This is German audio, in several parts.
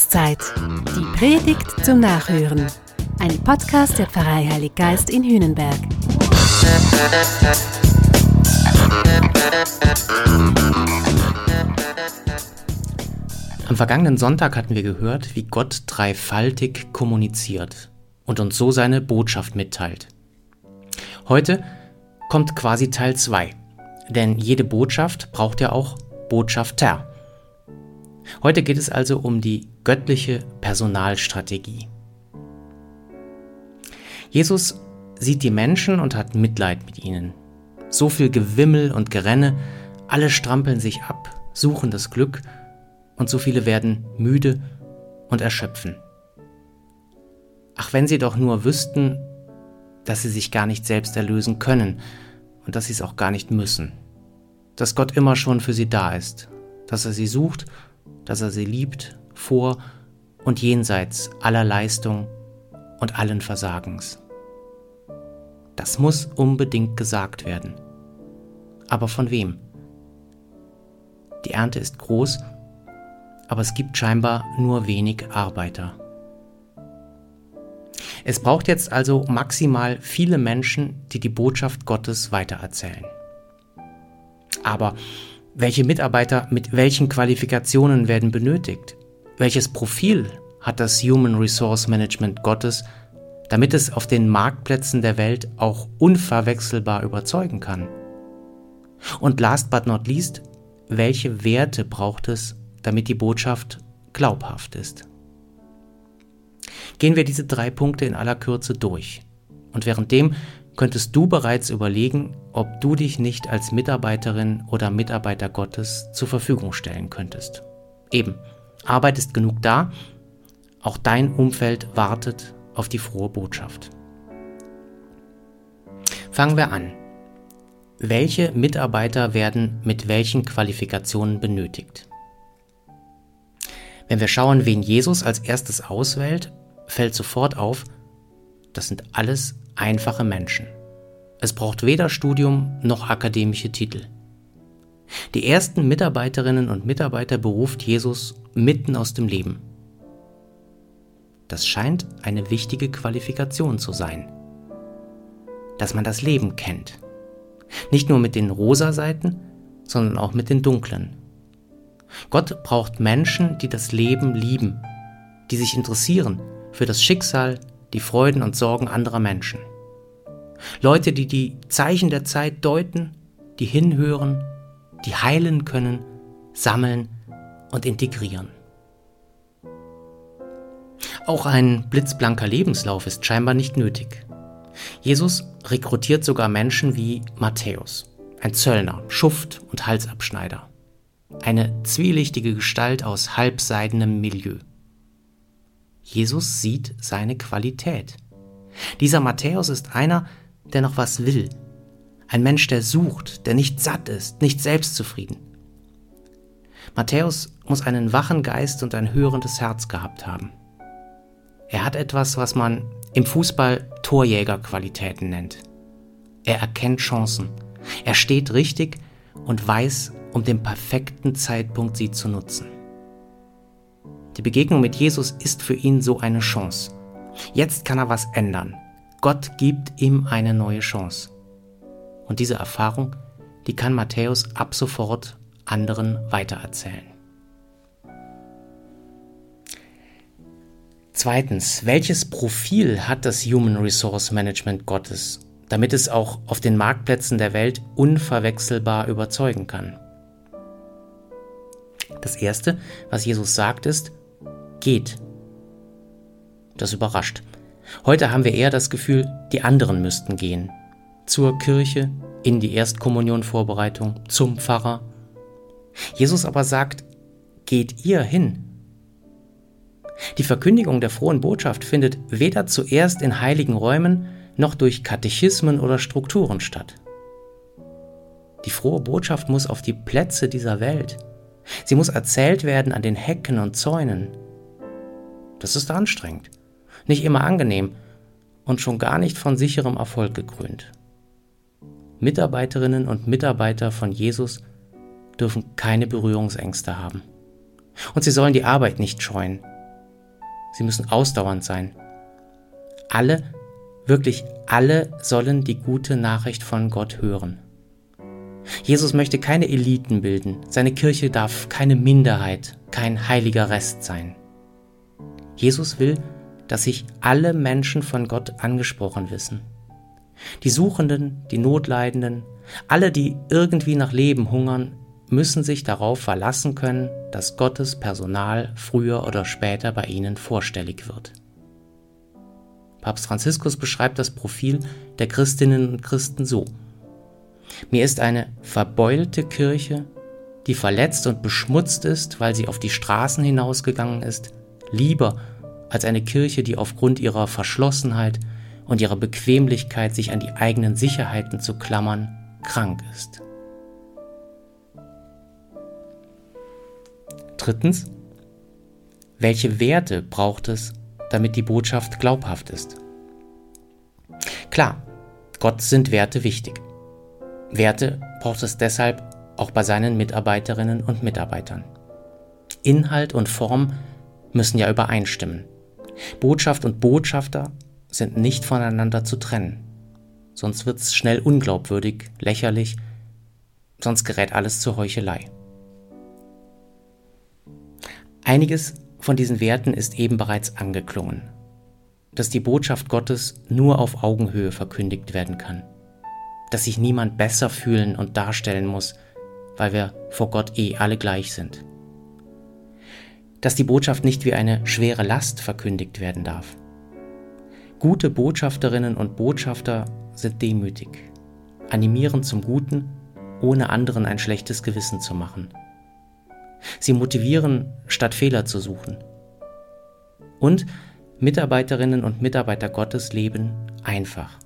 Jahreszeit. Die Predigt zum Nachhören. Ein Podcast der Pfarrei Heilig Geist in Hühnenberg. Am vergangenen Sonntag hatten wir gehört, wie Gott dreifaltig kommuniziert und uns so seine Botschaft mitteilt. Heute kommt quasi Teil 2, denn jede Botschaft braucht ja auch Botschafter. Heute geht es also um die göttliche Personalstrategie. Jesus sieht die Menschen und hat Mitleid mit ihnen. So viel Gewimmel und Gerenne, alle strampeln sich ab, suchen das Glück und so viele werden müde und erschöpfen. Ach, wenn sie doch nur wüssten, dass sie sich gar nicht selbst erlösen können und dass sie es auch gar nicht müssen. Dass Gott immer schon für sie da ist, dass er sie sucht dass er sie liebt vor und jenseits aller Leistung und allen Versagens. Das muss unbedingt gesagt werden. Aber von wem? Die Ernte ist groß, aber es gibt scheinbar nur wenig Arbeiter. Es braucht jetzt also maximal viele Menschen, die die Botschaft Gottes weitererzählen. Aber welche Mitarbeiter mit welchen Qualifikationen werden benötigt? Welches Profil hat das Human Resource Management Gottes, damit es auf den Marktplätzen der Welt auch unverwechselbar überzeugen kann? Und last but not least, welche Werte braucht es, damit die Botschaft glaubhaft ist? Gehen wir diese drei Punkte in aller Kürze durch. Und währenddem könntest du bereits überlegen, ob du dich nicht als Mitarbeiterin oder Mitarbeiter Gottes zur Verfügung stellen könntest. Eben, Arbeit ist genug da, auch dein Umfeld wartet auf die frohe Botschaft. Fangen wir an. Welche Mitarbeiter werden mit welchen Qualifikationen benötigt? Wenn wir schauen, wen Jesus als erstes auswählt, fällt sofort auf, das sind alles einfache Menschen. Es braucht weder Studium noch akademische Titel. Die ersten Mitarbeiterinnen und Mitarbeiter beruft Jesus mitten aus dem Leben. Das scheint eine wichtige Qualifikation zu sein. Dass man das Leben kennt. Nicht nur mit den rosa Seiten, sondern auch mit den dunklen. Gott braucht Menschen, die das Leben lieben, die sich interessieren für das Schicksal, die Freuden und Sorgen anderer Menschen. Leute, die die Zeichen der Zeit deuten, die hinhören, die heilen können, sammeln und integrieren. Auch ein blitzblanker Lebenslauf ist scheinbar nicht nötig. Jesus rekrutiert sogar Menschen wie Matthäus, ein Zöllner, Schuft und Halsabschneider. Eine zwielichtige Gestalt aus halbseidenem Milieu. Jesus sieht seine Qualität. Dieser Matthäus ist einer, der noch was will. Ein Mensch, der sucht, der nicht satt ist, nicht selbstzufrieden. Matthäus muss einen wachen Geist und ein hörendes Herz gehabt haben. Er hat etwas, was man im Fußball Torjägerqualitäten nennt. Er erkennt Chancen. Er steht richtig und weiß um den perfekten Zeitpunkt, sie zu nutzen. Die Begegnung mit Jesus ist für ihn so eine Chance. Jetzt kann er was ändern. Gott gibt ihm eine neue Chance. Und diese Erfahrung, die kann Matthäus ab sofort anderen weitererzählen. Zweitens, welches Profil hat das Human Resource Management Gottes, damit es auch auf den Marktplätzen der Welt unverwechselbar überzeugen kann? Das Erste, was Jesus sagt, ist, geht. Das überrascht. Heute haben wir eher das Gefühl, die anderen müssten gehen. Zur Kirche, in die Erstkommunionvorbereitung, zum Pfarrer. Jesus aber sagt, geht ihr hin. Die Verkündigung der frohen Botschaft findet weder zuerst in heiligen Räumen noch durch Katechismen oder Strukturen statt. Die frohe Botschaft muss auf die Plätze dieser Welt. Sie muss erzählt werden an den Hecken und Zäunen. Das ist anstrengend nicht immer angenehm und schon gar nicht von sicherem Erfolg gekrönt. Mitarbeiterinnen und Mitarbeiter von Jesus dürfen keine Berührungsängste haben. Und sie sollen die Arbeit nicht scheuen, Sie müssen ausdauernd sein. Alle, wirklich alle sollen die gute Nachricht von Gott hören. Jesus möchte keine Eliten bilden. Seine Kirche darf keine Minderheit, kein heiliger Rest sein. Jesus will, dass sich alle Menschen von Gott angesprochen wissen. Die Suchenden, die Notleidenden, alle, die irgendwie nach Leben hungern, müssen sich darauf verlassen können, dass Gottes Personal früher oder später bei ihnen vorstellig wird. Papst Franziskus beschreibt das Profil der Christinnen und Christen so. Mir ist eine verbeulte Kirche, die verletzt und beschmutzt ist, weil sie auf die Straßen hinausgegangen ist, lieber als eine Kirche, die aufgrund ihrer Verschlossenheit und ihrer Bequemlichkeit, sich an die eigenen Sicherheiten zu klammern, krank ist. Drittens, welche Werte braucht es, damit die Botschaft glaubhaft ist? Klar, Gott sind Werte wichtig. Werte braucht es deshalb auch bei seinen Mitarbeiterinnen und Mitarbeitern. Inhalt und Form müssen ja übereinstimmen. Botschaft und Botschafter sind nicht voneinander zu trennen. Sonst wird es schnell unglaubwürdig, lächerlich, sonst gerät alles zur Heuchelei. Einiges von diesen Werten ist eben bereits angeklungen, dass die Botschaft Gottes nur auf Augenhöhe verkündigt werden kann, dass sich niemand besser fühlen und darstellen muss, weil wir vor Gott eh alle gleich sind, dass die Botschaft nicht wie eine schwere Last verkündigt werden darf. Gute Botschafterinnen und Botschafter sind demütig, animieren zum Guten, ohne anderen ein schlechtes Gewissen zu machen. Sie motivieren, statt Fehler zu suchen. Und Mitarbeiterinnen und Mitarbeiter Gottes leben einfach.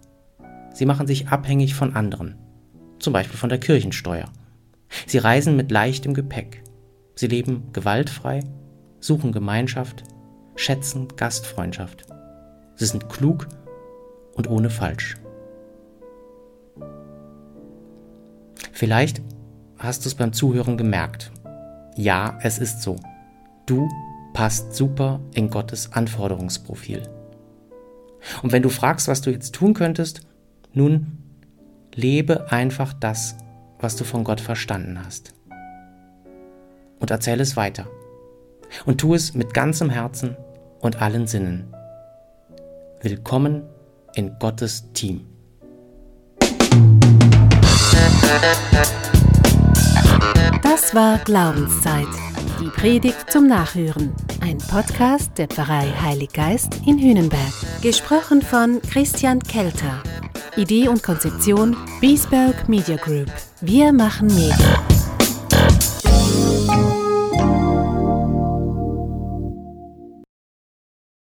Sie machen sich abhängig von anderen, zum Beispiel von der Kirchensteuer. Sie reisen mit leichtem Gepäck. Sie leben gewaltfrei, suchen Gemeinschaft, schätzen Gastfreundschaft. Sie sind klug und ohne Falsch. Vielleicht hast du es beim Zuhören gemerkt ja, es ist so. Du passt super in Gottes Anforderungsprofil. Und wenn du fragst, was du jetzt tun könntest, nun, lebe einfach das, was du von Gott verstanden hast. Und erzähle es weiter. Und tu es mit ganzem Herzen und allen Sinnen. Willkommen in Gottes Team. Das war Glaubenszeit. Die Predigt zum Nachhören. Ein Podcast der Pfarrei Heilig Geist in Hühnenberg. Gesprochen von Christian Kelter. Idee und Konzeption Biesberg Media Group. Wir machen Medien.